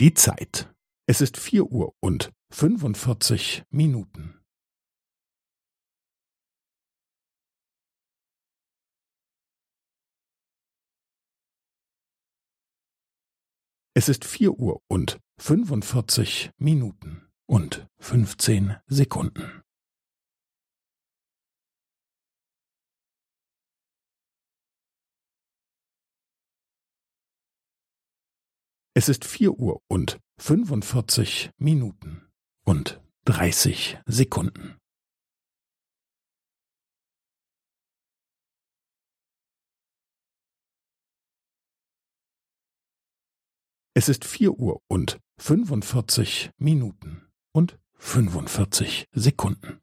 Die Zeit. Es ist vier Uhr und fünfundvierzig Minuten. Es ist vier Uhr und fünfundvierzig Minuten und fünfzehn Sekunden. Es ist vier Uhr und fünfundvierzig Minuten und dreißig Sekunden. Es ist vier Uhr und fünfundvierzig Minuten und fünfundvierzig Sekunden.